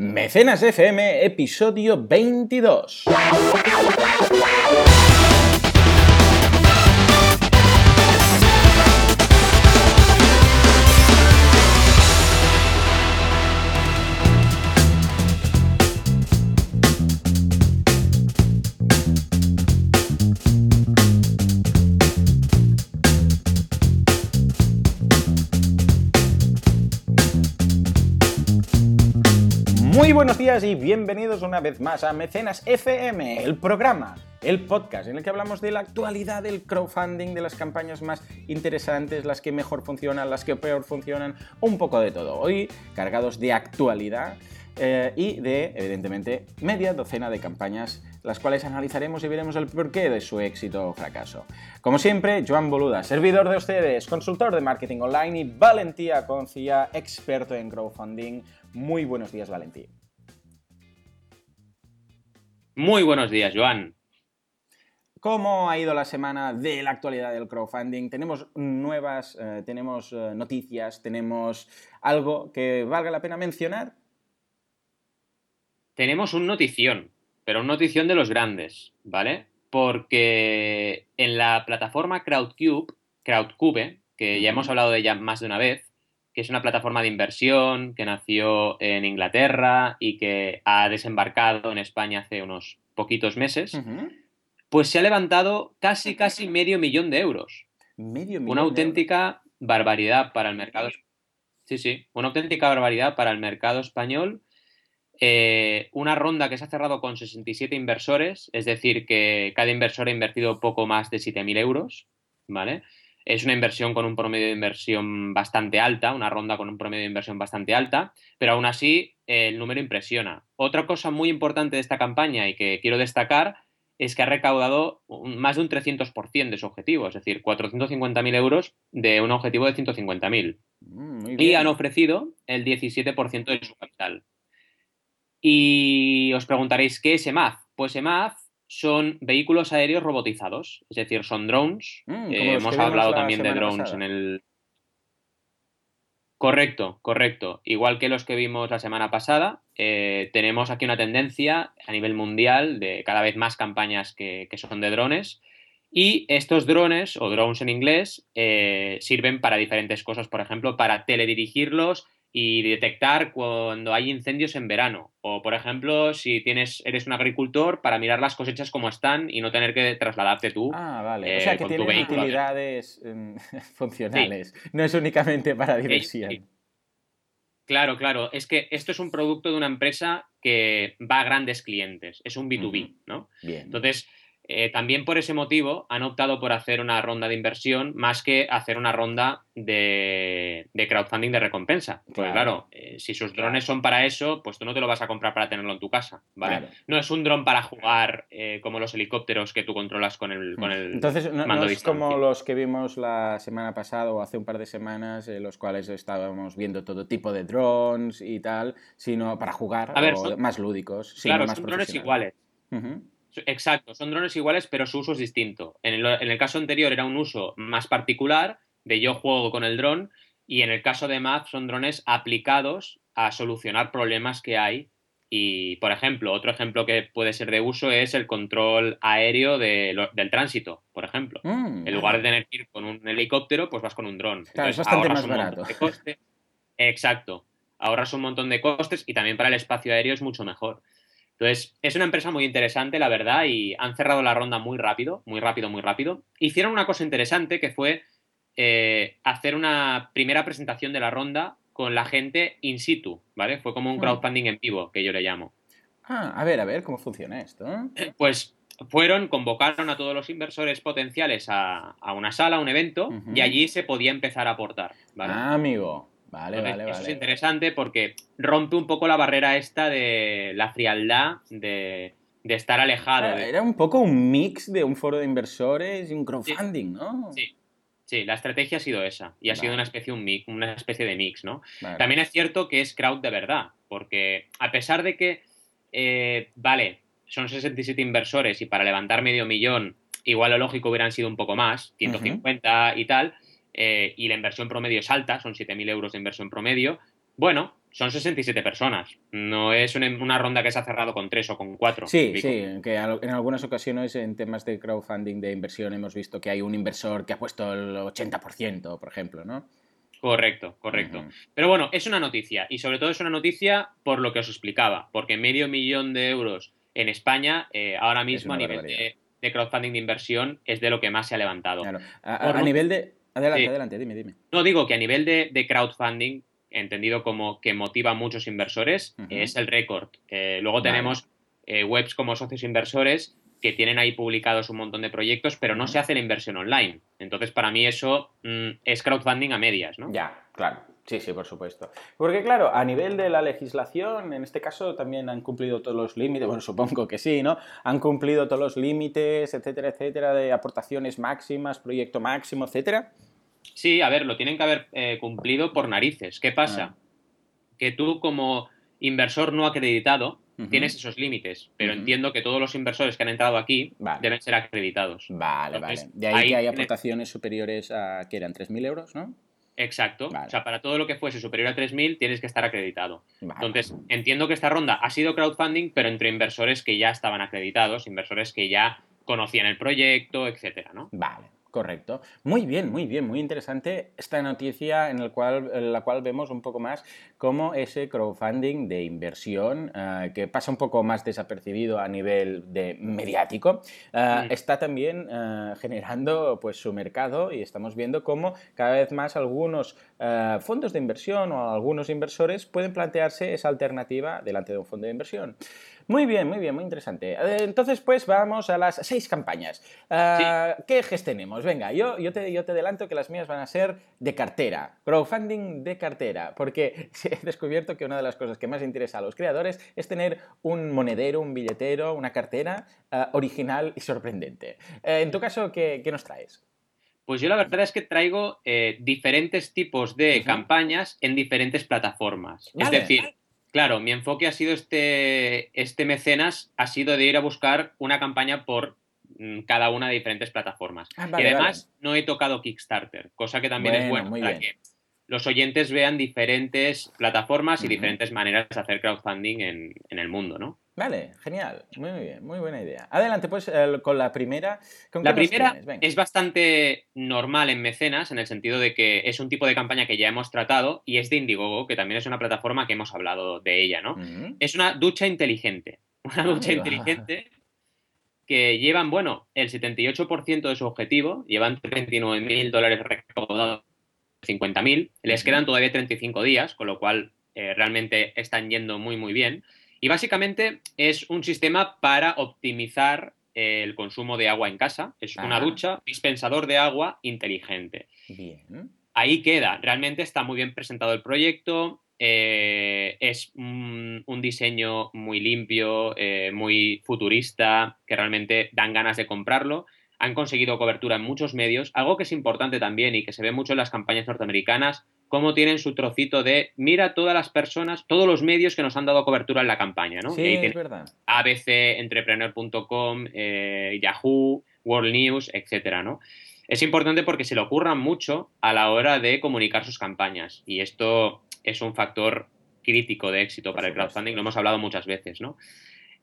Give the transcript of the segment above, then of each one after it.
Mecenas FM, episodio 22. Buenos días y bienvenidos una vez más a Mecenas FM, el programa, el podcast en el que hablamos de la actualidad del crowdfunding, de las campañas más interesantes, las que mejor funcionan, las que peor funcionan, un poco de todo. Hoy cargados de actualidad eh, y de, evidentemente, media docena de campañas, las cuales analizaremos y veremos el porqué de su éxito o fracaso. Como siempre, Joan Boluda, servidor de ustedes, consultor de marketing online y Valentía Concia, experto en crowdfunding. Muy buenos días, Valentí. Muy buenos días, Joan. ¿Cómo ha ido la semana de la actualidad del crowdfunding? ¿Tenemos nuevas, eh, tenemos eh, noticias, tenemos algo que valga la pena mencionar? Tenemos un notición, pero un notición de los grandes, ¿vale? Porque en la plataforma Crowdcube, Crowdcube, que ya hemos hablado de ella más de una vez, que es una plataforma de inversión que nació en Inglaterra y que ha desembarcado en España hace unos poquitos meses, pues se ha levantado casi, casi medio millón de euros. Medio millón Una de auténtica barbaridad para el mercado. Sí, sí, una auténtica barbaridad para el mercado español. Eh, una ronda que se ha cerrado con 67 inversores, es decir, que cada inversor ha invertido poco más de 7.000 euros, ¿vale? Es una inversión con un promedio de inversión bastante alta, una ronda con un promedio de inversión bastante alta, pero aún así eh, el número impresiona. Otra cosa muy importante de esta campaña y que quiero destacar es que ha recaudado un- más de un 300% de su objetivo, es decir, 450.000 euros de un objetivo de 150.000 Mm, y han ofrecido el 17% de su capital. Y os preguntaréis, ¿qué es EMAF? Pues EMAF son vehículos aéreos robotizados, es decir, son drones. Mm, Eh, hemos hablado la también de drones pasada. en el... Correcto, correcto. Igual que los que vimos la semana pasada, eh, tenemos aquí una tendencia a nivel mundial de cada vez más campañas que, que son de drones. Y estos drones, o drones en inglés, eh, sirven para diferentes cosas, por ejemplo, para teledirigirlos y detectar cuando hay incendios en verano. O, por ejemplo, si tienes, eres un agricultor, para mirar las cosechas como están y no tener que trasladarte tú. Ah, vale. o eh, sea, que vehículo. utilidades em, funcionales. No es únicamente para diversión. sí. Claro, claro. Es que esto es un producto de una empresa que va a grandes clientes. Es un B2B, ¿no? Bien. Entonces, eh, también por ese motivo han optado por hacer una ronda de inversión más que hacer una ronda de, de crowdfunding de recompensa. Claro. claro, eh, si sus drones son para eso, pues tú no te lo vas a comprar para tenerlo en tu casa, ¿vale? Claro. No es un dron para jugar eh, como los helicópteros que tú controlas con el, con el Entonces, no, mando no es como los que vimos la semana pasada o hace un par de semanas, en los cuales estábamos viendo todo tipo de drones y tal, sino para jugar A ver, o son- más lúdicos. Claro, más son drones iguales. Exacto, son drones iguales, pero su uso es distinto. En el, en el caso anterior era un uso más particular, de yo juego con el dron, y en el caso de Math son drones aplicados a solucionar problemas que hay. Y, por ejemplo, otro ejemplo que puede ser de uso es el control aéreo de lo- del tránsito, por ejemplo. Mm, En lugar de tener que ir con un helicóptero, pues vas con un dron. Claro, es bastante más barato. Exacto. Ahorras un montón de costes y también para el espacio aéreo es mucho mejor. Entonces, es una empresa muy interesante, la verdad, y han cerrado la ronda muy rápido, muy rápido, muy rápido. Hicieron una cosa interesante que fue eh, hacer una primera presentación de la ronda con la gente in situ, ¿vale? Fue como un Mm. crowdfunding en vivo, que yo le llamo. Ah, a ver, a ver, ¿cómo funciona esto? Pues fueron, convocaron a todos los inversores potenciales a, a una sala, a un evento, y allí se podía empezar a aportar, ¿vale? Ah, amigo. Vale, Entonces, vale, eso vale. es interesante porque rompe un poco la barrera esta de la frialdad, de, de estar alejado. Era, de- era un poco un mix de un foro de inversores y un crowdfunding, ¿no? Sí. Sí, la estrategia ha sido esa y ha sido una especie, un mix, una especie de mix, ¿no? Vale. También es cierto que es crowd de verdad, porque a pesar de que, eh, vale, son 67 inversores y para levantar medio millón, igual lo lógico hubieran sido un poco más, 150 y tal, eh, y la inversión promedio es alta, son 7.000 euros de inversión promedio, bueno, son 67 personas. No es una, ronda que se ha cerrado con tres o con cuatro. Sí, sí, que en algunas ocasiones en temas de crowdfunding de inversión hemos visto que hay un inversor que ha puesto el 80%, por ejemplo, ¿no? Correcto, correcto. Pero bueno, es una noticia y sobre todo es una noticia por lo que os explicaba, porque medio millón de euros en España eh, ahora mismo a nivel de, crowdfunding de inversión es de lo que más se ha levantado. A, nivel de... Adelante, adelante, dime, dime. No, digo que a nivel de, crowdfunding, entendido como que motiva a muchos inversores, es el récord. Eh, luego tenemos eh, webs como socios inversores que tienen ahí publicados un montón de proyectos, pero no se hace la inversión online. Entonces, para mí eso mm, es crowdfunding a medias, ¿no? Ya, claro. Sí, sí, por supuesto. Porque claro, a nivel de la legislación, en este caso también han cumplido todos los límites, bueno, supongo que sí, ¿no? Han cumplido todos los límites, etcétera, etcétera, de aportaciones máximas, proyecto máximo, etcétera. Sí, a ver, lo tienen que haber eh, cumplido por narices. ¿Qué pasa? Ah. Que tú como inversor no acreditado, tienes esos límites, pero entiendo que todos los inversores que han entrado aquí deben ser acreditados. Vale, vale. De ahí, que hay aportaciones superiores a, que eran 3.000 euros, ¿no? Exacto. O sea, para todo lo que fuese superior a 3.000 tienes que estar acreditado. Entonces, entiendo que esta ronda ha sido crowdfunding, pero entre inversores que ya estaban acreditados, inversores que ya conocían el proyecto, etcétera, ¿no? Vale. Correcto. Muy bien, muy bien, muy interesante esta noticia en, el cual, la cual vemos un poco más cómo ese crowdfunding de inversión, eh, que pasa un poco más desapercibido a nivel de mediático, eh, mm. está también eh, generando pues, su mercado y estamos viendo cómo cada vez más algunos fondos de inversión o algunos inversores pueden plantearse esa alternativa delante de un fondo de inversión. Muy bien, muy bien, muy interesante. Entonces, pues vamos a las seis campañas. Ah, ¿Qué ejes tenemos? Venga, yo, yo, te, yo te adelanto que las mías van a ser de cartera, crowdfunding de cartera, porque he descubierto que una de las cosas que más interesa a los creadores es tener un monedero, un billetero, una cartera ah, original y sorprendente. Eh, en tu caso, ¿qué, nos traes? Pues yo la verdad es que traigo eh, diferentes tipos de campañas en diferentes plataformas. Es decir, Claro, mi enfoque ha sido este, este mecenas, ha sido de ir a buscar una campaña por mm, cada una de diferentes plataformas. Ah, y además no he tocado Kickstarter, cosa que también es bueno para que los oyentes vean diferentes plataformas y diferentes maneras de hacer crowdfunding en, en el mundo, ¿no? Vale, genial, muy, bien, muy buena idea. Adelante, pues con la primera. la primera es bastante normal en mecenas, en el sentido de que es un tipo de campaña que ya hemos tratado y es de Indiegogo, que también es una plataforma que hemos hablado de ella, ¿no? Es una ducha inteligente. Una ducha inteligente que llevan, bueno, el 78% de su objetivo, llevan 39.000 dólares recaudados, 50.000, les quedan todavía 35 días, con lo cual eh, realmente están yendo muy, muy bien. Y básicamente es un sistema para optimizar el consumo de agua en casa. Es una ducha, dispensador de agua inteligente. Bien. Ahí queda. Realmente está muy bien presentado el proyecto. Eh, es un, diseño muy limpio, eh, muy futurista, que realmente dan ganas de comprarlo. Han conseguido cobertura en muchos medios. Algo que es importante también y que se ve mucho en las campañas norteamericanas cómo tienen su trocito de mira todas las personas, todos los medios que nos han dado cobertura en la campaña, ¿no? Sí, es verdad. ABC, Entrepreneur.com, eh, Yahoo, World News, etcétera, ¿no? Es importante porque se le ocurran mucho a la hora de comunicar sus campañas y esto es un factor crítico de éxito para el crowdfunding, lo hemos hablado muchas veces, ¿no?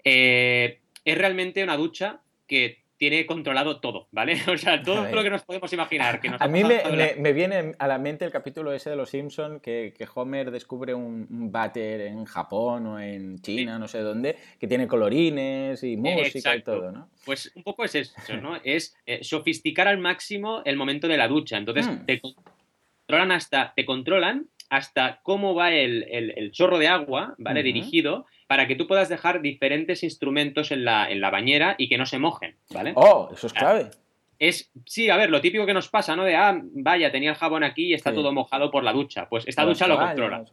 Eh, es realmente una ducha que tiene controlado todo, ¿vale? O sea, todo lo que nos podemos imaginar. Que a mí me, viene a la mente el capítulo ese de Los Simpson que, Homer descubre un, un, váter en Japón o en China, no sé dónde, que tiene colorines y música y todo, ¿no? Pues un poco es eso, ¿no? es eh, sofisticar al máximo el momento de la ducha. Entonces, mm. te controlan hasta, te controlan hasta cómo va el, chorro de agua, ¿vale? Dirigido para que tú puedas dejar diferentes instrumentos en la, en la bañera y que no se mojen, ¿vale? Oh, eso es clave. Es, sí, a ver, lo típico que nos pasa, ¿no? De, ah, vaya, tenía el jabón aquí y está todo mojado por la ducha. Pues esta ducha lo controla.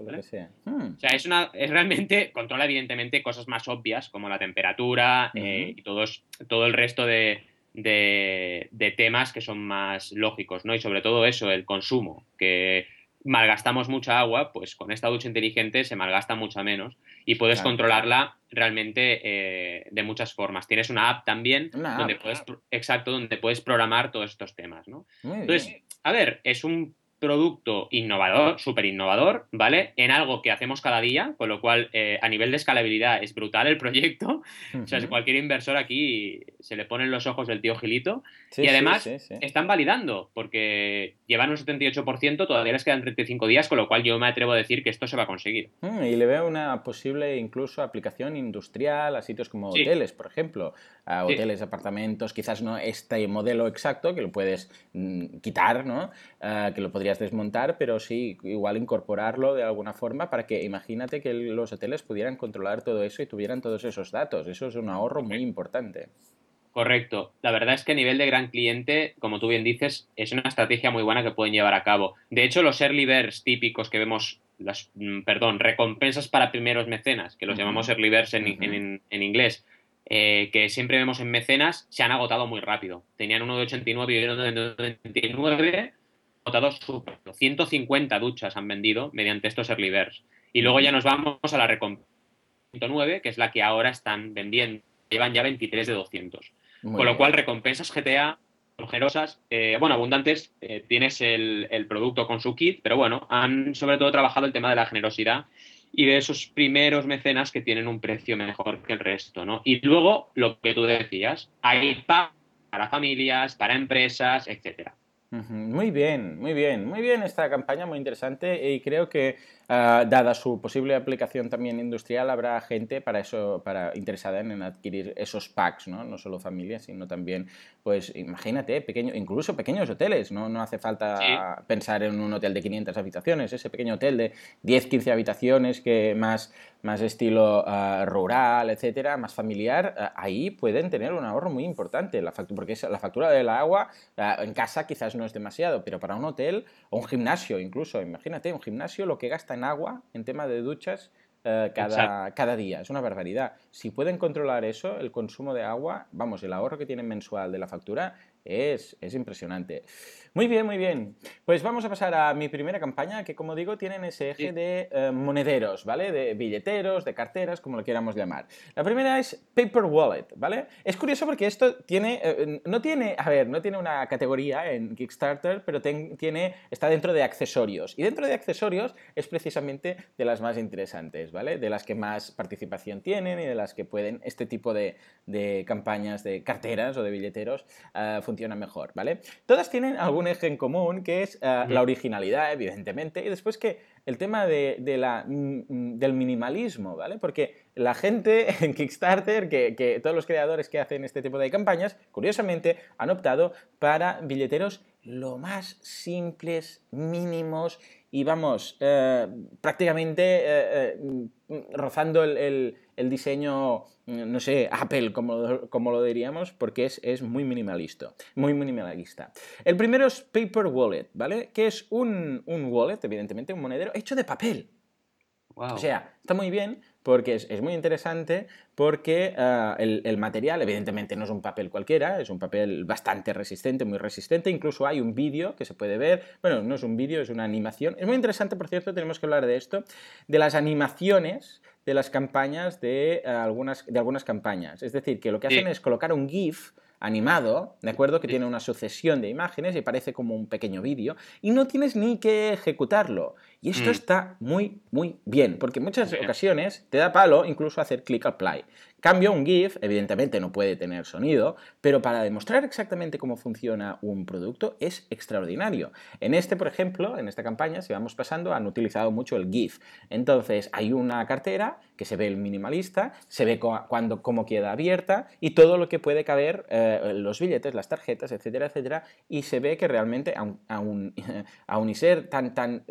Hmm. O sea, es una, es realmente, controla evidentemente cosas más obvias como la temperatura eh, y todos, todo el resto de, de, de, temas que son más lógicos, ¿no? Y sobre todo eso, el consumo, que malgastamos mucha agua, pues con esta ducha inteligente se malgasta mucha menos y puedes controlarla realmente eh, de muchas formas. Tienes una app también donde puedes, exacto, donde puedes programar todos estos temas, ¿no? Entonces, a ver, es un producto innovador, súper innovador, ¿vale? En algo que hacemos cada día, con lo cual eh, a nivel de escalabilidad es brutal el proyecto. O sea, cualquier inversor aquí se le ponen los ojos del tío Gilito. y además están validando, porque llevan un 78%, todavía les quedan 35 días, con lo cual yo me atrevo a decir que esto se va a conseguir. Mm, y le veo una posible incluso aplicación industrial a sitios como hoteles, por ejemplo, a hoteles, apartamentos, quizás no este modelo exacto, que lo puedes mm, quitar, ¿no? Ah, que lo podrías desmontar, pero sí igual incorporarlo de alguna forma para que imagínate que los hoteles pudieran controlar todo eso y tuvieran todos esos datos. Eso es un ahorro muy importante. Correcto. La verdad es que a nivel de gran cliente, como tú bien dices, es una estrategia muy buena que pueden llevar a cabo. De hecho, los early birds típicos que vemos, las, mm, perdón, recompensas para primeros mecenas, que los llamamos early birds en, inglés, eh, que siempre vemos en mecenas, se han agotado muy rápido. Tenían uno de 89 y uno de 99 agotado 150 duchas han vendido mediante estos early birds. Y luego ya nos vamos a la recompensa 109, que es la que ahora están vendiendo. Llevan ya 23 de 200. Con lo cual, recompensas GTA generosas, eh, bueno, abundantes, eh, tienes el, el, producto con su kit, pero bueno, han sobre todo trabajado el tema de la generosidad y de esos primeros mecenas que tienen un precio mejor que el resto, ¿no? Y luego, lo que tú decías, hay para familias, para empresas, etcétera. Muy bien, muy bien, muy bien esta campaña, muy interesante y creo que Ah, dada su posible aplicación también industrial, habrá gente para eso, para interesada en, adquirir esos packs, ¿no? No solo familias, sino también, pues imagínate, pequeño, incluso pequeños hoteles, ¿no? No hace falta pensar en un hotel de 500 habitaciones, ese pequeño hotel de 10, 15 habitaciones que más, más estilo ah, rural, etcétera, más familiar, ah, ahí pueden tener un ahorro muy importante, la factura, porque la factura del agua en casa quizás no es demasiado, pero para un hotel o un gimnasio incluso, imagínate, un gimnasio lo que gasta en agua, en tema de duchas, eh, cada, cada, día. Es una barbaridad. Si pueden controlar eso, el consumo de agua, vamos, el ahorro que tienen mensual de la factura es, es impresionante. Muy bien, muy bien. Pues vamos a pasar a mi primera campaña, que como digo, tienen ese eje de eh, monederos, ¿vale? De billeteros, de carteras, como lo queramos llamar. La primera es Paper Wallet, ¿vale? Es curioso porque esto tiene, eh, no tiene, a ver, no tiene una categoría en Kickstarter, pero tiene, está dentro de accesorios. Y dentro de accesorios es precisamente de las más interesantes, ¿vale? De las que más participación tienen y de las que pueden, este tipo de, campañas de carteras o de billeteros uh, funcionan mejor, ¿vale? Todas tienen algún eje en común, que es eh, la originalidad, evidentemente, y después que el tema de, la, mm, mm, del minimalismo, ¿vale? Porque la gente en Kickstarter, que, todos los creadores que hacen este tipo de campañas, curiosamente, han optado para billeteros lo más simples, mínimos y vamos, eh, prácticamente eh, rozando el el diseño, no sé, Apple, como, como lo diríamos, porque es, es, muy minimalista, muy minimalista. El primero es Paper Wallet, ¿vale? Que es un, un wallet, evidentemente, un monedero hecho de papel. O sea, está muy bien porque es, muy interesante, porque ah, el, material evidentemente no es un papel cualquiera, es un papel bastante resistente, muy resistente, incluso hay un vídeo que se puede ver, bueno, no es un vídeo, es una animación. Es muy interesante, por cierto, tenemos que hablar de esto, de las animaciones de las campañas de, ah, algunas, de algunas campañas. Es decir, que lo que hacen es colocar un GIF animado, ¿de acuerdo? Que tiene una sucesión de imágenes y parece como un pequeño vídeo y no tienes ni que ejecutarlo. Y esto mm. está muy, muy bien, porque en muchas ocasiones te da palo incluso hacer click apply. Cambio, un GIF, evidentemente no puede tener sonido, pero para demostrar exactamente cómo funciona un producto es extraordinario. En este, por ejemplo, en esta campaña, si vamos pasando, han utilizado mucho el GIF. Entonces, hay una cartera que se ve el minimalista, se ve cuando, cómo queda abierta y todo lo que puede caber, eh, los billetes, las tarjetas, etcétera, etcétera, y se ve que realmente, aún, y ser tan, tan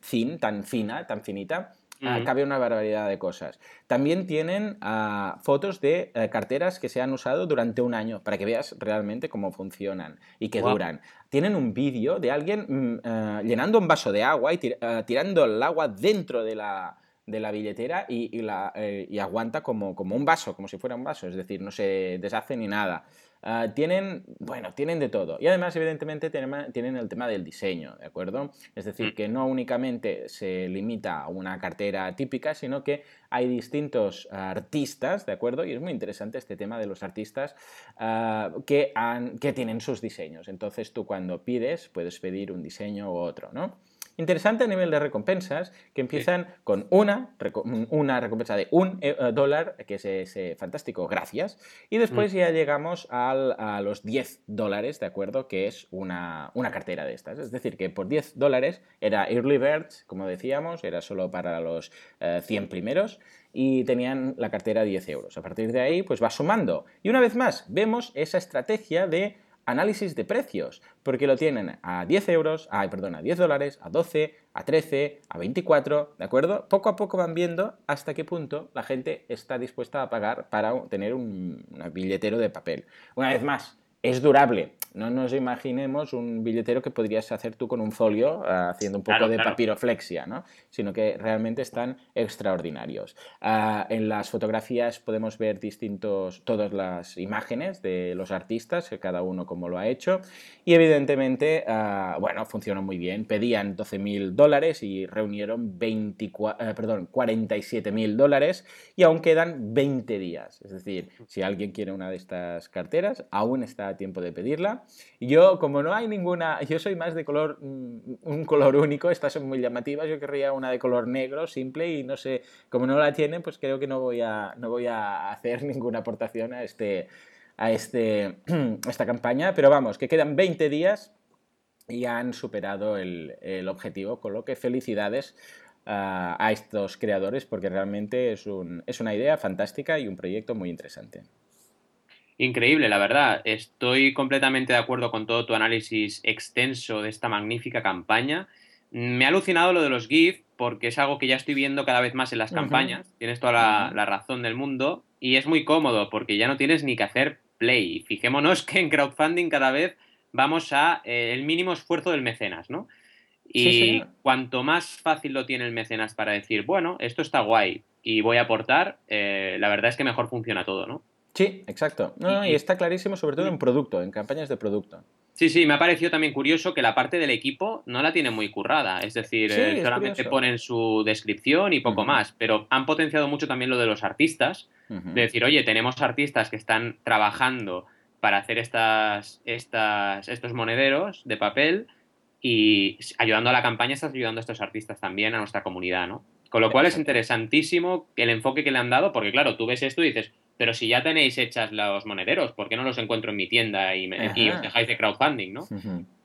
thin, tan fina, tan finita, Ah, cabe una barbaridad de cosas. También tienen ah, fotos de eh, carteras que se han usado durante un año para que veas realmente cómo funcionan y que duran. Tienen un vídeo de alguien mm, eh, llenando un vaso de agua y tirando el agua dentro de la, de la billetera y, la, eh, y aguanta como, como un vaso, como si fuera un vaso, es decir, no se deshace ni nada. Ah, tienen, bueno, tienen de todo. Y además, evidentemente, tienen, el tema del diseño, ¿de acuerdo? Es decir, mm. que no únicamente se limita a una cartera típica, sino que hay distintos artistas, ¿de acuerdo? Y es muy interesante este tema de los artistas ah, que, que tienen sus diseños. Entonces, tú cuando pides, puedes pedir un diseño u otro, ¿no? Interesante a nivel de recompensas, que empiezan con una, una recompensa de un eh, dólar, que es ese fantástico gracias, y después mm. ya llegamos a los 10 dólares, ¿de acuerdo? Que es una, una, cartera de estas. Es decir, que por 10 dólares era Early Birds, como decíamos, era solo para los 100 eh, primeros, y tenían la cartera 10 euros. A partir de ahí, pues va sumando. Y una vez más, vemos esa estrategia de análisis de precios, porque lo tienen a 10 euros, ay, perdón, a 10 dólares, a 12, a 13, a 24, ¿de acuerdo? Poco a poco van viendo hasta qué punto la gente está dispuesta a pagar para tener un, un billetero de papel. Una vez más, es durable. No nos imaginemos un billetero que podrías hacer tú con un folio ah, haciendo un poco de papiroflexia, ¿no? sino que realmente están extraordinarios. Ah, en las fotografías podemos ver distintos, todas las imágenes de los artistas, cada uno como lo ha hecho, y evidentemente, uh, bueno, funcionó muy bien. Pedían 12.000 dólares y reunieron 24, eh, perdón, 47.000 dólares y aún quedan 20 días. Es decir, si alguien quiere una de estas carteras, aún está tiempo de pedirla yo, como no hay ninguna, yo soy más de color, mm, un color único, estas son muy llamativas, yo querría una de color negro, simple, y no sé, como no la tienen, pues creo que no voy a, no voy a hacer ninguna aportación a, este, a este, esta campaña, pero vamos, que quedan 20 días y han superado el, el objetivo, con lo que felicidades a estos creadores porque realmente es, un, es una idea fantástica y un proyecto muy interesante. Increíble, la verdad. Estoy completamente de acuerdo con todo tu análisis extenso de esta magnífica campaña. Me ha alucinado lo de los GIF porque es algo que ya estoy viendo cada vez más en las campañas. Tienes toda la, razón del mundo y es muy cómodo porque ya no tienes ni que hacer play. Fijémonos que en crowdfunding cada vez vamos a eh, el mínimo esfuerzo del mecenas, ¿no? Y cuanto más fácil lo tiene el mecenas para decir, bueno, esto está guay y voy a aportar, eh, la verdad es que mejor funciona todo, ¿no? Sí, exacto. y, está clarísimo, sobre todo en producto, en campañas de producto. Sí, sí, me ha parecido también curioso que la parte del equipo no la tiene muy currada. Es decir, eh, solamente ponen su descripción y poco más. Pero han potenciado mucho también lo de los artistas. De decir, oye, tenemos artistas que están trabajando para hacer estas, estas, estos monederos de papel y ayudando a la campaña estás ayudando a estos artistas también, a nuestra comunidad, ¿no? Con lo cual es interesantísimo el enfoque que le han dado, porque claro, tú ves esto y dices, pero si ya tenéis hechas los monederos, ¿por qué no los encuentro en mi tienda y, os dejáis de crowdfunding, no?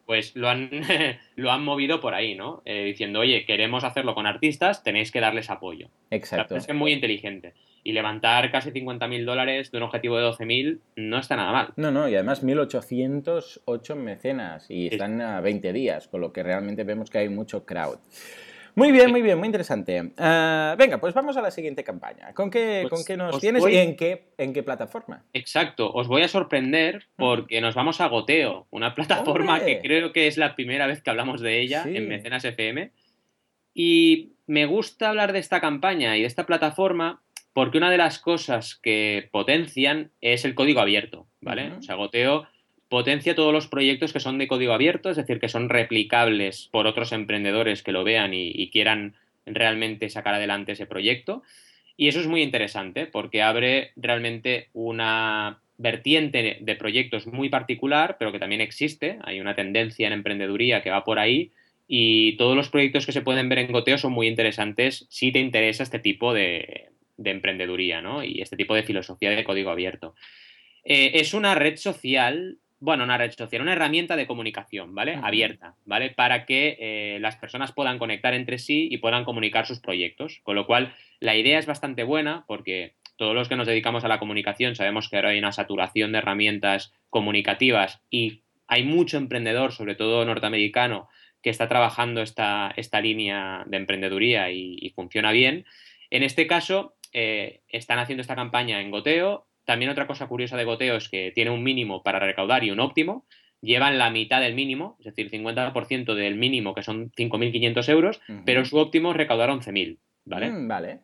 Pues lo han, lo han movido por ahí, ¿no? Eh, diciendo, oye, queremos hacerlo con artistas, tenéis que darles apoyo. Exacto. es muy inteligente. Y levantar casi 50.000 dólares de un objetivo de 12.000 no está nada mal. No, no, y además 1.808 mecenas y están a 20 días, con lo que realmente vemos que hay mucho crowd. Muy bien, muy bien, muy interesante. Ah, venga, pues vamos a la siguiente campaña. ¿Con qué, pues ¿con qué nos tienes y en qué, en qué plataforma? Exacto, os voy a sorprender porque nos vamos a Goteo, una plataforma que creo que es la primera vez que hablamos de ella en Mecenas FM. Y me gusta hablar de esta campaña y de esta plataforma porque una de las cosas que potencian es el código abierto, ¿vale? O sea, Goteo potencia todos los proyectos que son de código abierto, es decir, que son replicables por otros emprendedores que lo vean y, quieran realmente sacar adelante ese proyecto. Y eso es muy interesante porque abre realmente una vertiente de proyectos muy particular, pero que también existe. Hay una tendencia en emprendeduría que va por ahí y todos los proyectos que se pueden ver en Goteo son muy interesantes si te interesa este tipo de, emprendeduría ¿no? y este tipo de filosofía de código abierto. Eh, es una red social bueno, una red social, una herramienta de comunicación, ¿vale? Abierta, ¿vale? Para que eh, las personas puedan conectar entre sí y puedan comunicar sus proyectos. Con lo cual, la idea es bastante buena porque todos los que nos dedicamos a la comunicación sabemos que ahora hay una saturación de herramientas comunicativas y hay mucho emprendedor, sobre todo norteamericano, que está trabajando esta, esta línea de emprendeduría y, funciona bien. En este caso, eh, están haciendo esta campaña en goteo, también otra cosa curiosa de Goteo es que tiene un mínimo para recaudar y un óptimo. Llevan la mitad del mínimo, es decir, 50% del mínimo, que son 5.500 euros, pero su óptimo recaudar 11.000. ¿vale? Mm, vale.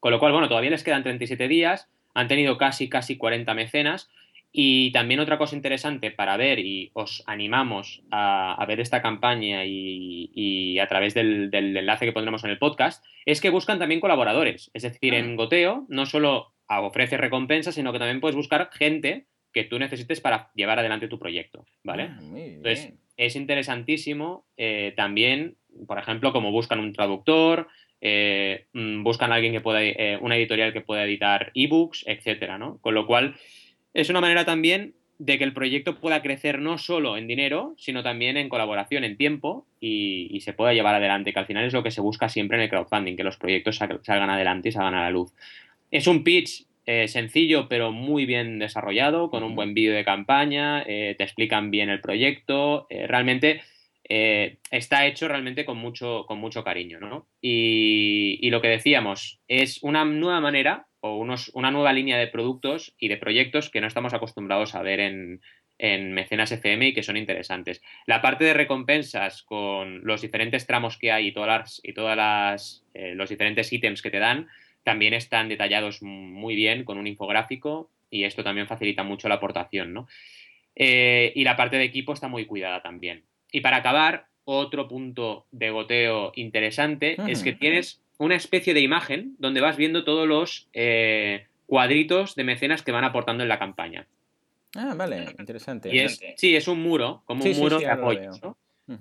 Con lo cual, bueno, todavía les quedan 37 días, han tenido casi, casi 40 mecenas. Y también otra cosa interesante para ver, y os animamos a, ver esta campaña y, a través del, enlace que pondremos en el podcast, es que buscan también colaboradores. Es decir, en ah. Goteo no solo ofrece recompensas, sino que también puedes buscar gente que tú necesites para llevar adelante tu proyecto, ¿vale? Ah, Entonces, es interesantísimo eh, también, por ejemplo, como buscan un traductor, eh, mm, buscan alguien que pueda, eh, una editorial que pueda editar ebooks, etcétera, ¿no? Con lo cual, es una manera también de que el proyecto pueda crecer no solo en dinero, sino también en colaboración, en tiempo y, se pueda llevar adelante, que al final es lo que se busca siempre en el crowdfunding, que los proyectos salgan adelante y salgan a la luz. Es un pitch eh, sencillo pero muy bien desarrollado, con un buen vídeo de campaña, eh, te explican bien el proyecto, eh, realmente está hecho realmente con mucho, con mucho cariño, ¿no? Y, y, lo que decíamos, es una nueva manera o unos, una nueva línea de productos y de proyectos que no estamos acostumbrados a ver en, en Mecenas FM y que son interesantes. La parte de recompensas con los diferentes tramos que hay y todas las, y todas las, los diferentes ítems que te dan, también están detallados muy bien con un infográfico y esto también facilita mucho la aportación, ¿no? Eh, y la parte de equipo está muy cuidada también. Y para acabar, otro punto de goteo interesante es que tienes una especie de imagen donde vas viendo todos los eh, cuadritos de mecenas que van aportando en la campaña. Ah, vale, interesante. sí, es un muro, como un muro de apoyo.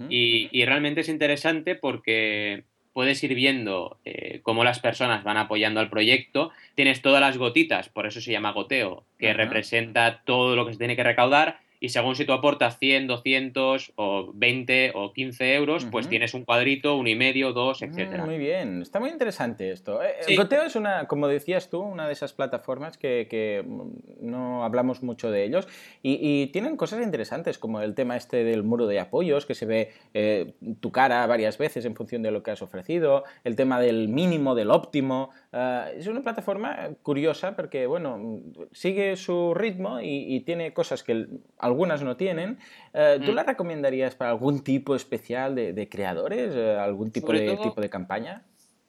y, realmente es interesante porque puedes ir viendo eh, cómo las personas van apoyando al proyecto. Tienes todas las gotitas, por eso se llama goteo, que representa todo lo que se tiene que recaudar y según si tú aportas 100, 200 o 20 o 15 euros, pues tienes un cuadrito, un y medio, dos, mm, etcétera. muy bien, está muy interesante esto. Eh, el Goteo es una, como decías tú, una de esas plataformas que, mm, no hablamos mucho de ellos y, tienen cosas interesantes como el tema este del muro de apoyos, que se ve eh, tu cara varias veces en función de lo que has ofrecido, el tema del mínimo, del óptimo. Eh, es una plataforma curiosa porque, bueno, sigue su ritmo y, y tiene cosas que algunas no tienen. Eh, ¿Tú mm. la recomendarías para algún tipo especial de, creadores? Eh, ¿Algún tipo de, tipo de campaña?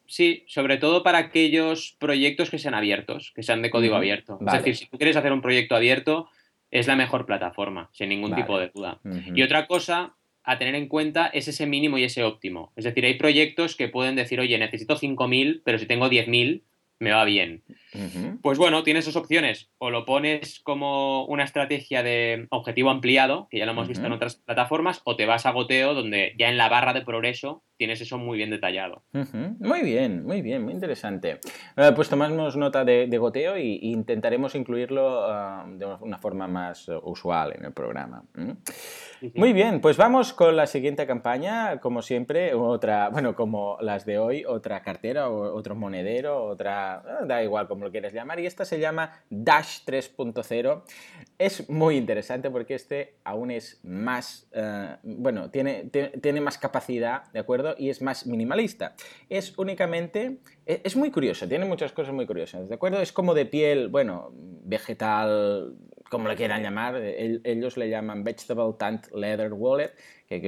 Sí, sobre todo para aquellos proyectos que sean abiertos, que sean de código abierto. Es decir, si tú quieres hacer un proyecto abierto, es la mejor plataforma, sin ningún tipo de duda. Y otra cosa a tener en cuenta es ese mínimo y ese óptimo. Es decir, hay proyectos que pueden decir, oye, necesito 5.000, pero si tengo 10.000, me va bien. Pues bueno, tienes dos opciones. O lo pones como una estrategia de objetivo ampliado, que ya lo hemos visto en otras plataformas, o te vas a goteo, donde ya en la barra de progreso tienes eso muy bien detallado. Muy bien, muy bien, muy interesante. Eh, pues tomamos nota de, goteo e intentaremos incluirlo ah, de una forma más usual en el programa. Muy bien, pues vamos con la siguiente campaña. Como siempre, otra, bueno, como las de hoy, otra cartera, o otro monedero, otra, ah, da igual como lo quieras llamar. Y esta se llama Dash 3.0. Es muy interesante porque este aún es más, eh, bueno, tiene, tiene más capacidad, ¿de acuerdo? Y es más minimalista. Es únicamente, e, es muy curioso, tiene muchas cosas muy curiosas, ¿de acuerdo? Es como de piel, bueno, vegetal, como le quieran llamar, ellos le llaman Vegetable Tant Leather Wallet, que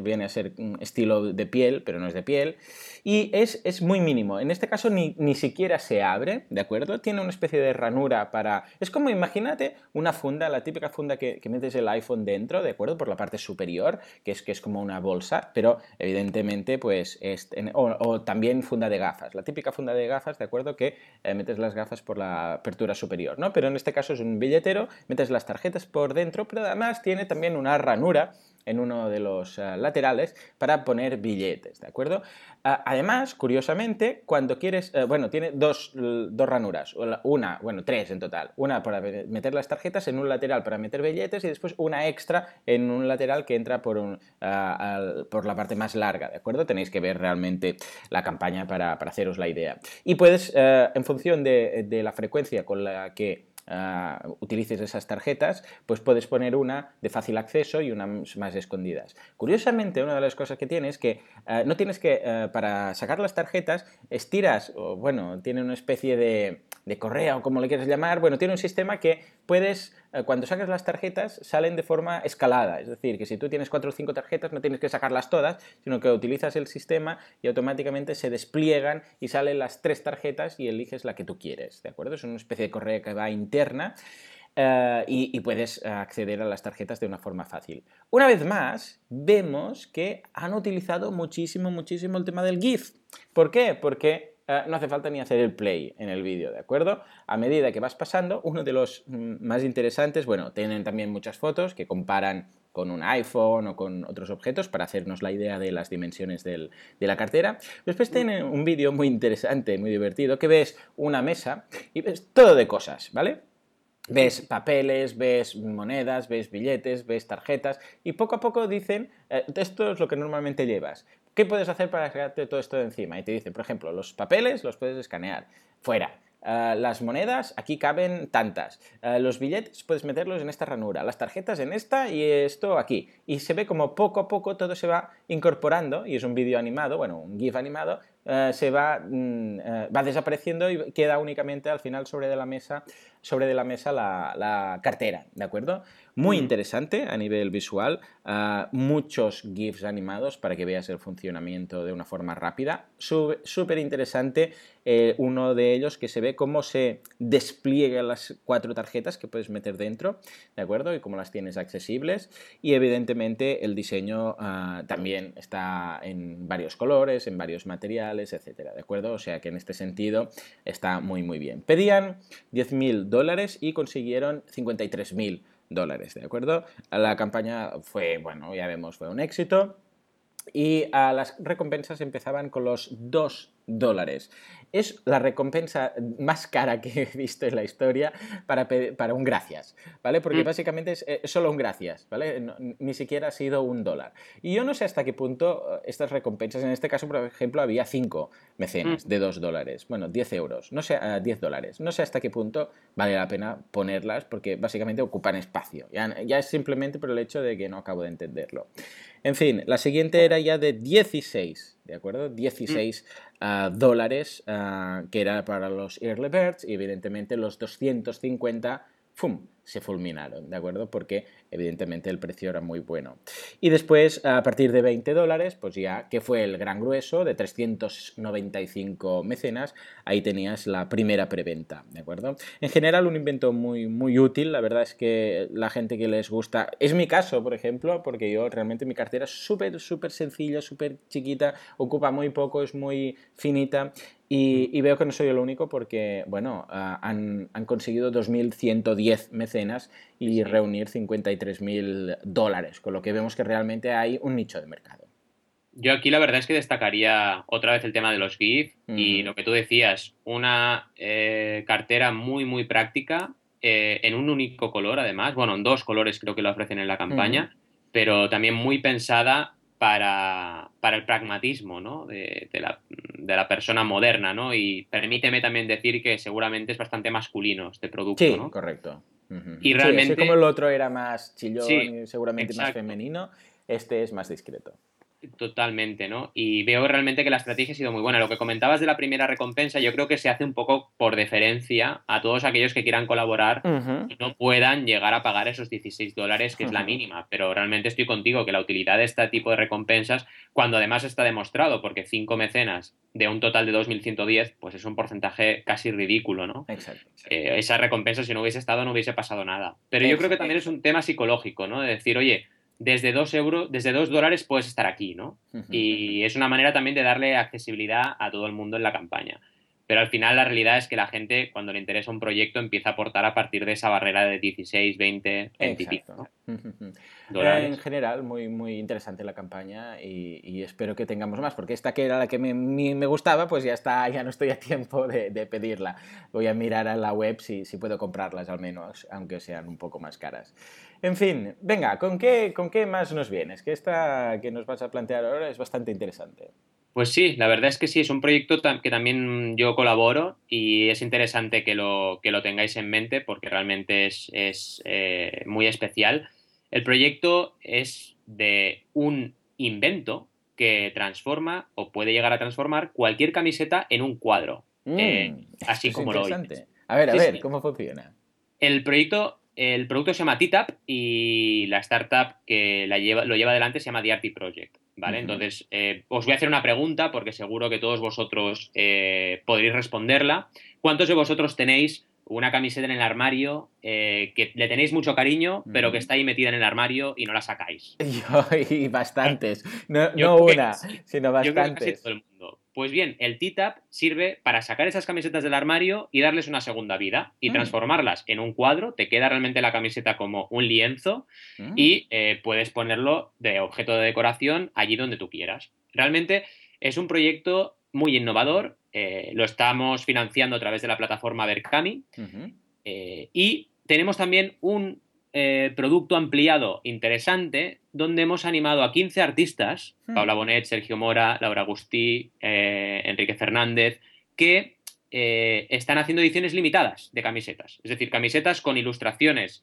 viene a, ser, un estilo de piel, pero no es de piel, y es, es muy mínimo. En este caso ni, ni, siquiera se abre, ¿de acuerdo? Tiene una especie de ranura para... Es como, imagínate, una funda, la típica funda que, que metes el iPhone dentro, ¿de acuerdo? Por la parte superior, que es, que es como una bolsa, pero evidentemente, pues, es, o, también funda de gafas, la típica funda de gafas, ¿de acuerdo? Que eh, metes las gafas por la apertura superior, ¿no? Pero en este caso es un billetero, metes las tarjetas por dentro, pero además tiene también una ranura en uno de los eh, laterales para poner billetes, ¿de acuerdo? además, curiosamente, cuando quieres, eh, bueno, tiene dos, dos, ranuras, una, bueno, tres en total, una para meter las tarjetas en un lateral para meter billetes y después una extra en un lateral que entra por, un, por la parte más larga, ¿de acuerdo? Tenéis que ver realmente la campaña para, para haceros la idea. Y puedes, eh, en función de, de la frecuencia con la que Ah, utilices esas tarjetas, pues puedes poner una de fácil acceso y unas más escondidas. Curiosamente, una de las cosas que tienes es que ah, no tienes que, ah, para sacar las tarjetas, estiras, o bueno, tiene una especie de, de correa o como le quieras llamar, bueno, tiene un sistema que puedes cuando sacas las tarjetas salen de forma escalada. Es decir, que si tú tienes cuatro o cinco tarjetas no tienes que sacarlas todas, sino que utilizas el sistema y automáticamente se despliegan y salen las tres tarjetas y eliges la que tú quieres. ¿De acuerdo? Es una especie de correa que va interna. Eh, y, puedes acceder a las tarjetas de una forma fácil. Una vez más, vemos que han utilizado muchísimo, muchísimo el tema del GIF. ¿Por qué? Porque eh, no hace falta ni hacer el play en el vídeo, ¿de acuerdo? A medida que vas pasando, uno de los mm, más interesantes, bueno, tienen también muchas fotos que comparan con un iPhone o con otros objetos para hacernos la idea de las dimensiones de la cartera. Después tienen un vídeo muy interesante, muy divertido, que ves una mesa y ves todo de cosas, ¿vale? Ves papeles, ves monedas, ves billetes, ves tarjetas y poco a poco dicen, eh, esto es lo que normalmente llevas. ¿Qué puedes hacer para sacarte todo esto de encima? Y te dicen, por ejemplo, los papeles los puedes escanear. Fuera. Eh, las monedas, aquí caben tantas. Eh, los billetes puedes meterlos en esta ranura. Las tarjetas en esta y esto aquí. Y se ve como poco a poco todo se va incorporando, y es un vídeo animado, bueno, un GIF animado, se va, mm, va desapareciendo y queda únicamente al final sobre de la mesa sobre de la mesa la, cartera, ¿de acuerdo? Muy interesante a nivel visual, ah, muchos GIFs animados para que veas el funcionamiento de una forma rápida. Súper interesante eh, uno de ellos que se ve cómo se despliegan las cuatro tarjetas que puedes meter dentro, ¿de acuerdo? Y cómo las tienes accesibles. Y evidentemente el diseño también está en varios colores, en varios materiales, etcétera, ¿de acuerdo? O sea que en este sentido está muy muy bien. Pedían 10.000 dólares y consiguieron 53.000 dólares, ¿de acuerdo? La campaña fue, bueno, ya vemos, fue un éxito y las recompensas empezaban con los 2 dólares. Es la recompensa más cara que he visto en la historia para, para un gracias, ¿vale? Porque mm. básicamente es, solo un gracias, ¿vale? ni siquiera ha sido un dólar. Y yo no sé hasta qué punto eh, estas recompensas, en este caso, por ejemplo, había 5 mecenas mm. de 2 dólares, bueno, 10 euros, no sé, 10 dólares. No sé hasta qué punto vale la pena ponerlas porque básicamente ocupan espacio. Ya, ya es simplemente por el hecho de que no acabo de entenderlo. En fin, la siguiente era ya de 16, ¿de acuerdo? 16 Ah, dólares, ah, que era para los early birds, y evidentemente los 250, ¡fum! Se fulminaron, ¿de acuerdo? Porque evidentemente el precio era muy bueno. Y después, a partir de 20 dólares, pues ya que fue el gran grueso de 395 mecenas, ahí tenías la primera preventa, ¿de acuerdo? En general, un invento muy, muy útil, la verdad es que la gente que les gusta, es mi caso, por ejemplo, porque yo realmente mi cartera es súper, súper sencilla, súper chiquita, ocupa muy poco, es muy finita y, veo que no soy el único porque, bueno, ah, han, han, conseguido 2.110 mecenas y reunir 53.000 dólares, con lo que vemos que realmente hay un nicho de mercado. Yo aquí la verdad es que destacaría otra vez el tema de los GIF y lo que tú decías, una eh, cartera muy, muy práctica, eh, en un único color además, bueno, en dos colores creo que lo ofrecen en la campaña, pero también muy pensada para, el pragmatismo ¿no? de, la, persona moderna, ¿no? Y permíteme también decir que seguramente es bastante masculino este producto, sí, correcto. Y realmente... como el otro era más chillón y seguramente más femenino, este es más discreto. Totalmente, ¿no? Y veo realmente que la estrategia ha sido muy buena. Lo que comentabas de la primera recompensa, yo creo que se hace un poco por deferencia a todos aquellos que quieran colaborar y no puedan llegar a pagar esos 16 dólares, que es la mínima. Pero realmente estoy contigo que la utilidad de este tipo de recompensas, cuando además está demostrado, porque 5 mecenas de un total de 2.110, pues es un porcentaje casi ridículo, ¿no? Exacto. Eh, esa recompensa, si no hubiese estado, no hubiese pasado nada. Pero yo creo que también es un tema psicológico, ¿no? De decir, oye, desde dos euros, desde dos dólares puedes estar aquí, ¿no? Y es una manera también de darle accesibilidad a todo el mundo en la campaña. Pero al final la realidad es que la gente, cuando le interesa un proyecto, empieza a aportar a partir de esa barrera de 16, 20, 20 En general, muy, muy interesante la campaña y, espero que tengamos más, porque esta que era la que me, me, gustaba, pues ya está, ya no estoy a tiempo de, pedirla. Voy a mirar a la web si, si puedo comprarlas al menos, aunque sean un poco más caras. En fin, venga, ¿con qué, ¿con qué más nos vienes? Que esta que nos vas a plantear ahora es bastante interesante. Pues sí, la verdad es que sí, es un proyecto que también yo colaboro y es interesante que lo, que lo tengáis en mente porque realmente es, eh, muy especial. El proyecto es de un invento que transforma o puede llegar a transformar cualquier camiseta en un cuadro. Mm, eh, así como lo oyes. A ver, a ver, ¿cómo funciona? El proyecto el producto se llama TTAP y la startup que la lleva, lo lleva adelante se llama The Project. ¿Vale? Entonces, eh, os voy a hacer una pregunta porque seguro que todos vosotros eh, podréis responderla. ¿Cuántos de vosotros tenéis una camiseta en el armario eh, que le tenéis mucho cariño, pero que está ahí metida en el armario y no la sacáis? Y bastantes. No, una, sino bastantes. todo el mundo. Pues bien, el T-Tap sirve para sacar esas camisetas del armario y darles una segunda vida y mm. transformarlas en un cuadro. Te queda realmente la camiseta como un lienzo mm. y eh, puedes ponerlo de objeto de decoración allí donde tú quieras. Realmente es un proyecto muy innovador. Eh, lo estamos financiando a través de la plataforma Berkami. Eh, y tenemos también un eh, producto ampliado interesante donde hemos animado a 15 artistas, hmm. Paula Bonet, Sergio Mora, Laura Agustí, Enrique Fernández, que están haciendo ediciones limitadas de camisetas. Es decir, camisetas con ilustraciones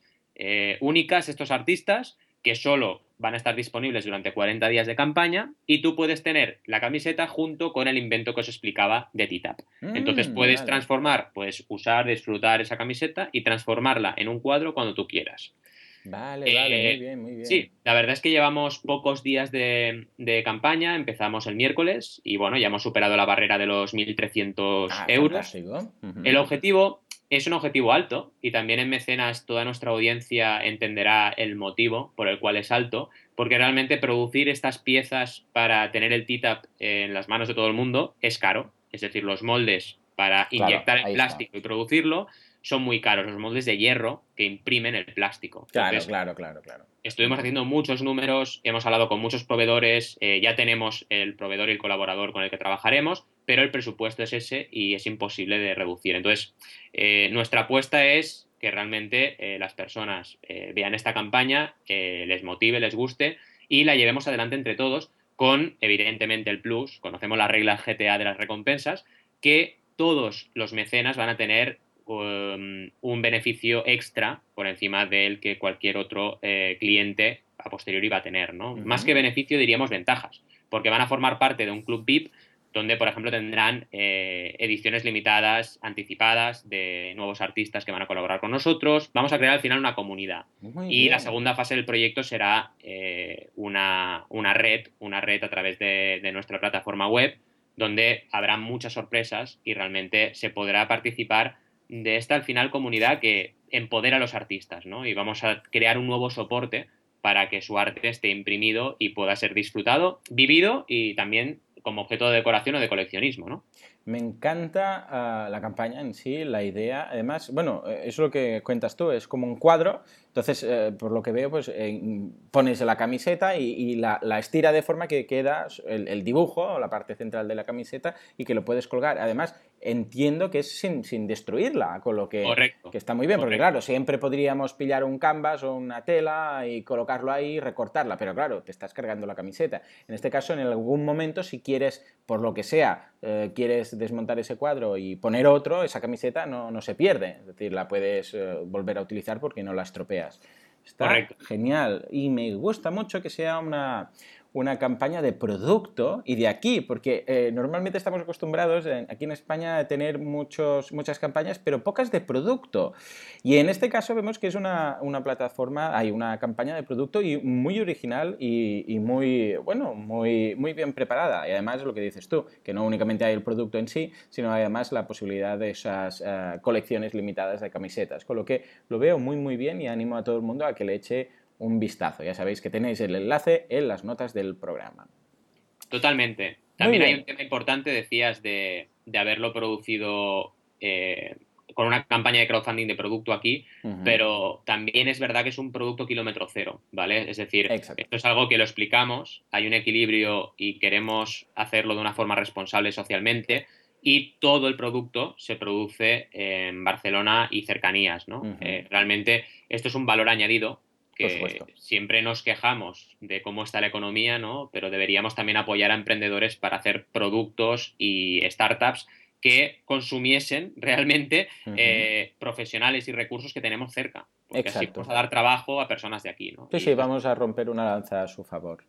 únicas estos artistas que solo van a estar disponibles durante 40 días de campaña y tú puedes tener la camiseta junto con el invento que os explicaba de TITAP. Entonces mm, puedes transformar, puedes usar, disfrutar esa camiseta y transformarla en un cuadro cuando tú quieras. Vale, vale, muy eh, bien, muy bien. Sí, la verdad es que llevamos pocos días de, campaña, empezamos el miércoles y bueno, ya hemos superado la barrera de los 1.300 ah, euros. El objetivo es un objetivo alto y también en Mecenas toda nuestra audiencia entenderá el motivo por el cual es alto, porque realmente producir estas piezas para tener el TTAP en las manos de todo el mundo es caro. Es decir, los moldes para inyectar el plástico y producirlo son muy caros, los moldes de hierro que imprimen el plástico. Claro, claro, claro, claro. Estuvimos haciendo muchos números, hemos hablado con muchos proveedores, eh, ya tenemos el proveedor y el colaborador con el que trabajaremos, pero el presupuesto es ese y es imposible de reducir. Entonces, eh, nuestra apuesta es que realmente eh, las personas vean esta campaña, les motive, les guste y la llevemos adelante entre todos con, evidentemente, el plus, conocemos las reglas GTA de las recompensas, que todos los mecenas van a tener Um, un beneficio extra por encima del que cualquier otro eh, cliente a posteriori va a tener, ¿no? Más que beneficio diríamos ventajas, porque van a formar parte de un club VIP donde, por ejemplo, tendrán eh, ediciones limitadas, anticipadas de nuevos artistas que van a colaborar con nosotros. Vamos a crear al final una comunidad. y la segunda fase del proyecto será eh, una, red, una red a través de, de nuestra plataforma web, donde habrá muchas sorpresas y realmente se podrá participar de esta al final comunidad que empodera a los artistas, ¿no? Y vamos a crear un nuevo soporte para que su arte esté imprimido y pueda ser disfrutado, vivido y también como objeto de decoración o de coleccionismo, ¿no? Me encanta ah, la campaña en sí, la idea. Además, bueno, eh, eso es lo que cuentas tú, es como un cuadro. Entonces, eh, por lo que veo, pues pones la camiseta y, la, estira de forma que queda el, el, dibujo o la parte central de la camiseta y que lo puedes colgar. Además, entiendo que es sin, sin destruirla, con lo que, que está muy bien, porque claro, siempre podríamos pillar un canvas o una tela y colocarlo ahí y recortarla, pero claro, te estás cargando la camiseta. En este caso, en algún momento, si quieres, por lo que sea, eh, quieres desmontar ese cuadro y poner otro, esa camiseta no, no se pierde, es decir, la puedes eh, volver a utilizar porque no la Está genial. Y me gusta mucho que sea una, una campaña de producto y de aquí, porque eh, normalmente estamos acostumbrados aquí en España a tener muchos, muchas campañas, pero pocas de producto. Y en este caso vemos que es una, plataforma, hay una campaña de producto y muy original y, muy, bueno, muy, muy bien preparada. Y además lo que dices tú, que no únicamente hay el producto en sí, sino además la posibilidad de esas eh, colecciones limitadas de camisetas. Con lo que lo veo muy, muy bien y animo a todo el mundo a que le eche un vistazo. Ya sabéis que tenéis el enlace en las notas del programa. Totalmente. También hay un tema importante, decías, de, haberlo producido eh, con una campaña de crowdfunding de producto aquí, pero también es verdad que es un producto kilómetro cero, ¿vale? Es decir, esto es algo que lo explicamos, hay un equilibrio y queremos hacerlo de una forma responsable socialmente y todo el producto se produce en Barcelona y cercanías, ¿no? Eh, realmente esto es un valor añadido que siempre nos quejamos de cómo está la economía, ¿no? Pero deberíamos también apoyar a emprendedores para hacer productos y startups que consumiesen realmente eh, profesionales y recursos que tenemos cerca. Porque así vamos a dar trabajo a personas de aquí, ¿no? Sí, sí, vamos a romper una lanza a su favor.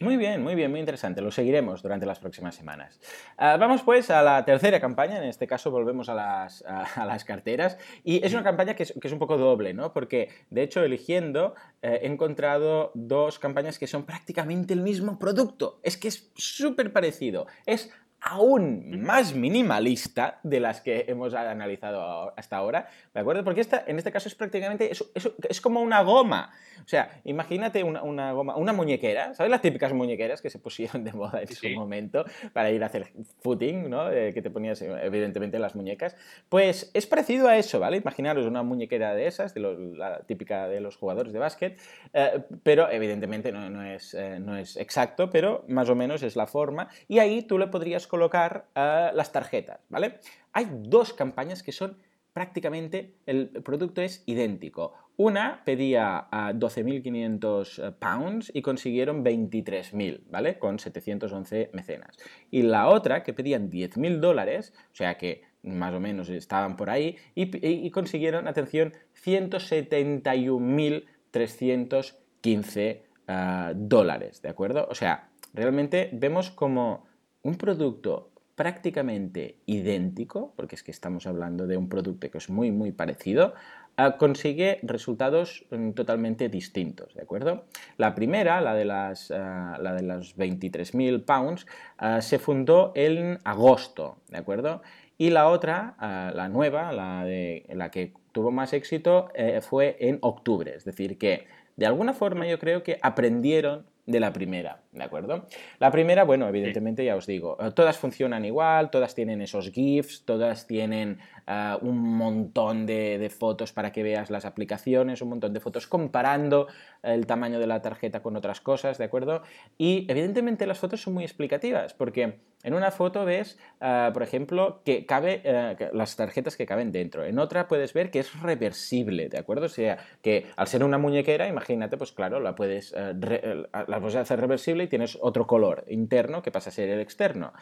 Muy bien, muy bien, muy interesante. Lo seguiremos durante las próximas semanas. Ah, vamos pues a la tercera campaña, en este caso volvemos a las, a, las carteras. Y es una campaña que es, que es, un poco doble, ¿no? Porque, de hecho, eligiendo, eh, he encontrado dos campañas que son prácticamente el mismo producto. Es que es súper parecido. Es aún más minimalista de las que hemos analizado hasta ahora, ¿de acuerdo? Porque esta, en este caso es prácticamente, es, es, como una goma. O sea, imagínate una, goma, una muñequera, ¿sabes las típicas muñequeras que se pusieron de moda en su momento para ir a hacer footing, ¿no? Eh, que te ponías evidentemente las muñecas. Pues es parecido a eso, ¿vale? Imaginaros una muñequera de esas, de la típica de los jugadores de básquet, eh, pero evidentemente no, no es, eh, no es exacto, pero más o menos es la forma. Y ahí tú le podrías colocar las tarjetas, ¿vale? Hay dos campañas que son prácticamente, el producto es idéntico. Una pedía a 12.500 eh, pounds y consiguieron 23.000, ¿vale? Con 711 mecenas. Y la otra, que pedían 10.000 dólares, o sea que más o menos estaban por ahí, y, consiguieron, atención, 171.315 uh, dólares, ¿de acuerdo? O sea, realmente vemos como un producto prácticamente idéntico, porque es que estamos hablando de un producto que es muy, muy parecido, ah, consigue resultados mm, totalmente distintos, ¿de acuerdo? La primera, la de, las, uh, la de los 23.000 pounds, ah, se fundó en agosto, ¿de acuerdo? Y la otra, la nueva, la, de, la que tuvo más éxito, eh, fue en octubre, es decir, que de alguna forma yo creo que aprendieron de la primera, ¿de acuerdo? La primera, bueno, evidentemente ya os digo, eh, todas funcionan igual, todas tienen esos GIFs, todas tienen uh, un montón de, de, fotos para que veas las aplicaciones, un montón de fotos comparando el tamaño de la tarjeta con otras cosas, ¿de acuerdo? Y evidentemente las fotos son muy explicativas, porque en una foto ves, uh, por ejemplo, que cabe uh, las tarjetas que caben dentro. En otra puedes ver que es reversible, ¿de acuerdo? O sea, que al ser una muñequera, imagínate, pues claro, la puedes, re, la puedes hacer reversible y tienes otro color interno que pasa a ser el externo.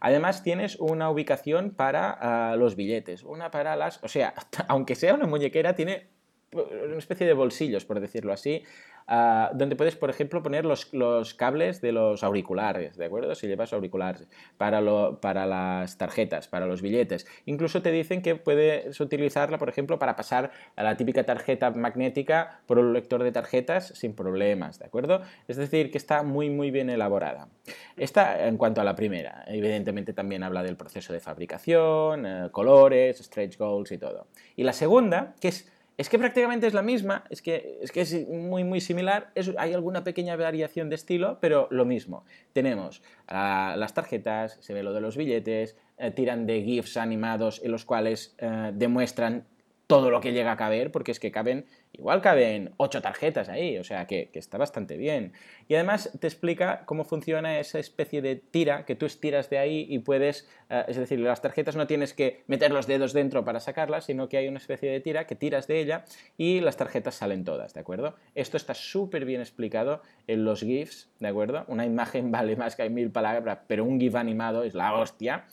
Además tienes una ubicación para uh, los billetes, una para las... O sea, aunque sea una muñequera, tiene una especie de bolsillos, por decirlo así, uh, donde puedes, por ejemplo, poner los, los, cables de los auriculares, ¿de acuerdo? Si llevas auriculares, para, lo, para las tarjetas, para los billetes. Incluso te dicen que puedes utilizarla, por ejemplo, para pasar a la típica tarjeta magnética por un lector de tarjetas sin problemas, ¿de acuerdo? Es decir, que está muy, muy bien elaborada. Esta, en cuanto a la primera, evidentemente también habla del proceso de fabricación, eh, colores, stretch goals y todo. Y la segunda, que es es que prácticamente es la misma, es que es, que es muy, muy similar. Hay alguna pequeña variación de estilo, pero lo mismo. Tenemos las tarjetas, se ve lo de los billetes, uh, tiran de GIFs animados en los cuales uh, demuestran todo lo que llega a caber, porque es que caben, igual caben ocho tarjetas ahí, o sea que, está bastante bien. Y además te explica cómo funciona esa especie de tira que tú estiras de ahí y puedes, uh, es decir, las tarjetas no tienes que meter los dedos dentro para sacarlas, sino que hay una especie de tira que tiras de ella y las tarjetas salen todas, ¿de acuerdo? Esto está súper bien explicado en los GIFs, ¿de acuerdo? Una imagen vale más que hay mil palabras, pero un GIF animado es la hostia.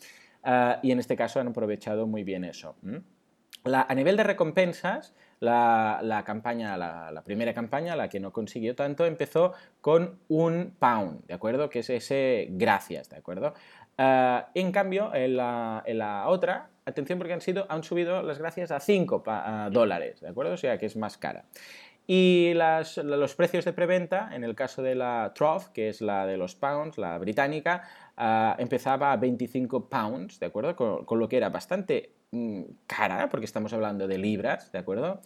Uh, y en este caso han aprovechado muy bien eso. A nivel de recompensas, la, la campaña, la, primera campaña, la que no consiguió tanto, empezó con un pound, ¿de acuerdo? Que es ese gracias, ¿de acuerdo? Uh, en cambio, en la, en la, otra, atención porque han, sido, han subido las gracias a 5 uh, dólares, ¿de acuerdo? O sea que es más cara. Y las, los precios de preventa, en el caso de la Trough, que es la de los pounds, la británica, uh, empezaba a 25 pounds, ¿de acuerdo? Con, lo que era bastante cara, porque estamos hablando de libras, ¿de acuerdo?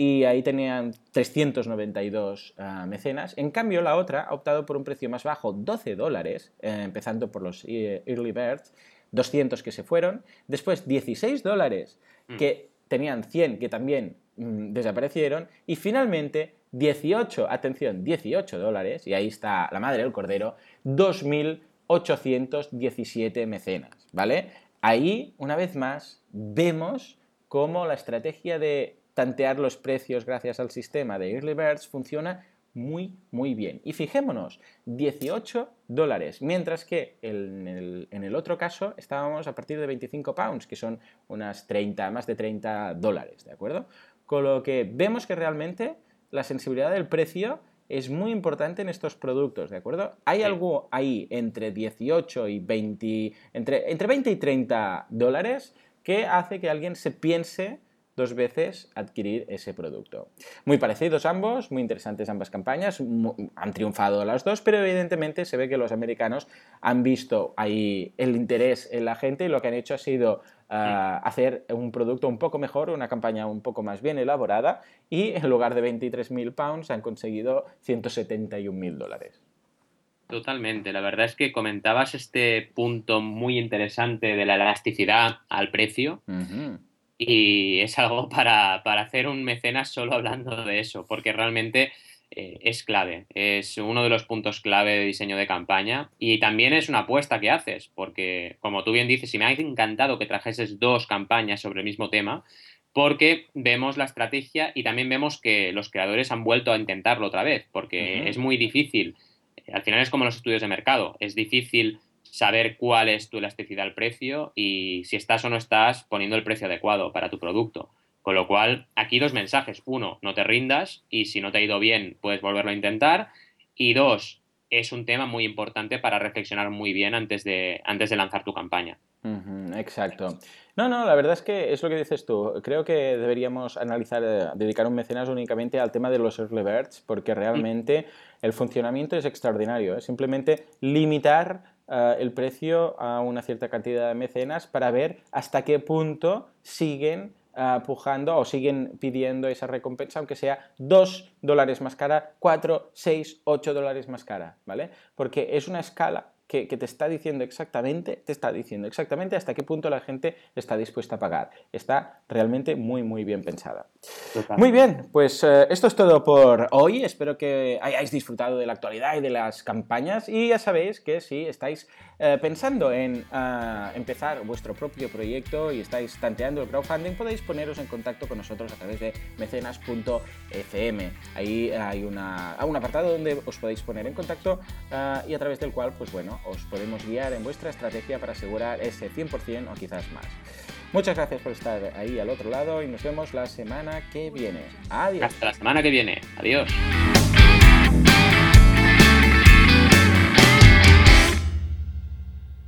Y ahí tenían 392 uh, ah, mecenas. En cambio, la otra ha optado por un precio más bajo, 12 dólares, eh, empezando por los eh, Early Birds, 200 que se fueron. Después, 16 dólares, mm. que tenían 100 que también mm, desaparecieron. Y finalmente, 18, atención, 18 dólares, y ahí está la madre del cordero, 2.817 mecenas, ¿vale? Ahí, una vez más, vemos cómo la estrategia de tantear los precios gracias al sistema de Early Birds funciona muy, muy bien. Y fijémonos, 18 dólares, mientras que en el, otro caso estábamos a partir de 25 pounds, que son unas 30, más de 30 dólares, ¿de acuerdo? Con lo que vemos que realmente la sensibilidad del precio es muy importante en estos productos, ¿de acuerdo? Hay algo ahí entre 18 y 20, entre, entre 20 y 30 dólares que hace que alguien se piense dos veces adquirir ese producto. Muy parecidos ambos, muy interesantes ambas campañas, han triunfado las dos, pero evidentemente se ve que los americanos han visto ahí el interés en la gente y lo que han hecho ha sido ah, hacer un producto un poco mejor, una campaña un poco más bien elaborada y en lugar de 23.000 pounds han conseguido 171.000 dólares. Totalmente. La verdad es que comentabas este punto muy interesante de la elasticidad al precio. Y es algo para, hacer un mecenas solo hablando de eso, porque realmente eh, es clave. Es uno de los puntos clave de diseño de campaña. Y también es una apuesta que haces, porque como tú bien dices, y me ha encantado que trajeses dos campañas sobre el mismo tema, porque vemos la estrategia y también vemos que los creadores han vuelto a intentarlo otra vez, porque es muy difícil al final es como los estudios de mercado. Es difícil saber cuál es tu elasticidad al precio y si estás o no estás poniendo el precio adecuado para tu producto. Con lo cual, aquí dos mensajes. Uno, no te rindas y si no te ha ido bien, puedes volverlo a intentar. Y dos, es un tema muy importante para reflexionar muy bien antes de, antes de lanzar tu campaña. exacto. No, no, la verdad es que es lo que dices tú. Creo que deberíamos analizar, eh, dedicar un mecenas únicamente al tema de los early birds, porque realmente el funcionamiento es extraordinario. Es ¿eh? simplemente limitar eh, el precio a una cierta cantidad de mecenas para ver hasta qué punto siguen pujando o siguen pidiendo esa recompensa, aunque sea 2 dólares más cara, 4, 6, 8 dólares más cara, ¿vale? Porque es una escala que, te está diciendo exactamente, te está diciendo exactamente hasta qué punto la gente está dispuesta a pagar. Está realmente muy, muy bien pensada. Muy bien, pues eh, esto es todo por hoy. Espero que hayáis disfrutado de la actualidad y de las campañas. Y ya sabéis que si estáis eh, pensando en eh, empezar vuestro propio proyecto y estáis tanteando el crowdfunding, podéis poneros en contacto con nosotros a través de mecenas.fm. Ahí hay una, un apartado donde os podéis poner en contacto y a través del cual, pues os podemos guiar en vuestra estrategia para asegurar ese 100% o quizás más. Muchas gracias por estar ahí al otro lado y nos vemos la semana que viene. Adiós. Hasta la semana que viene. Adiós.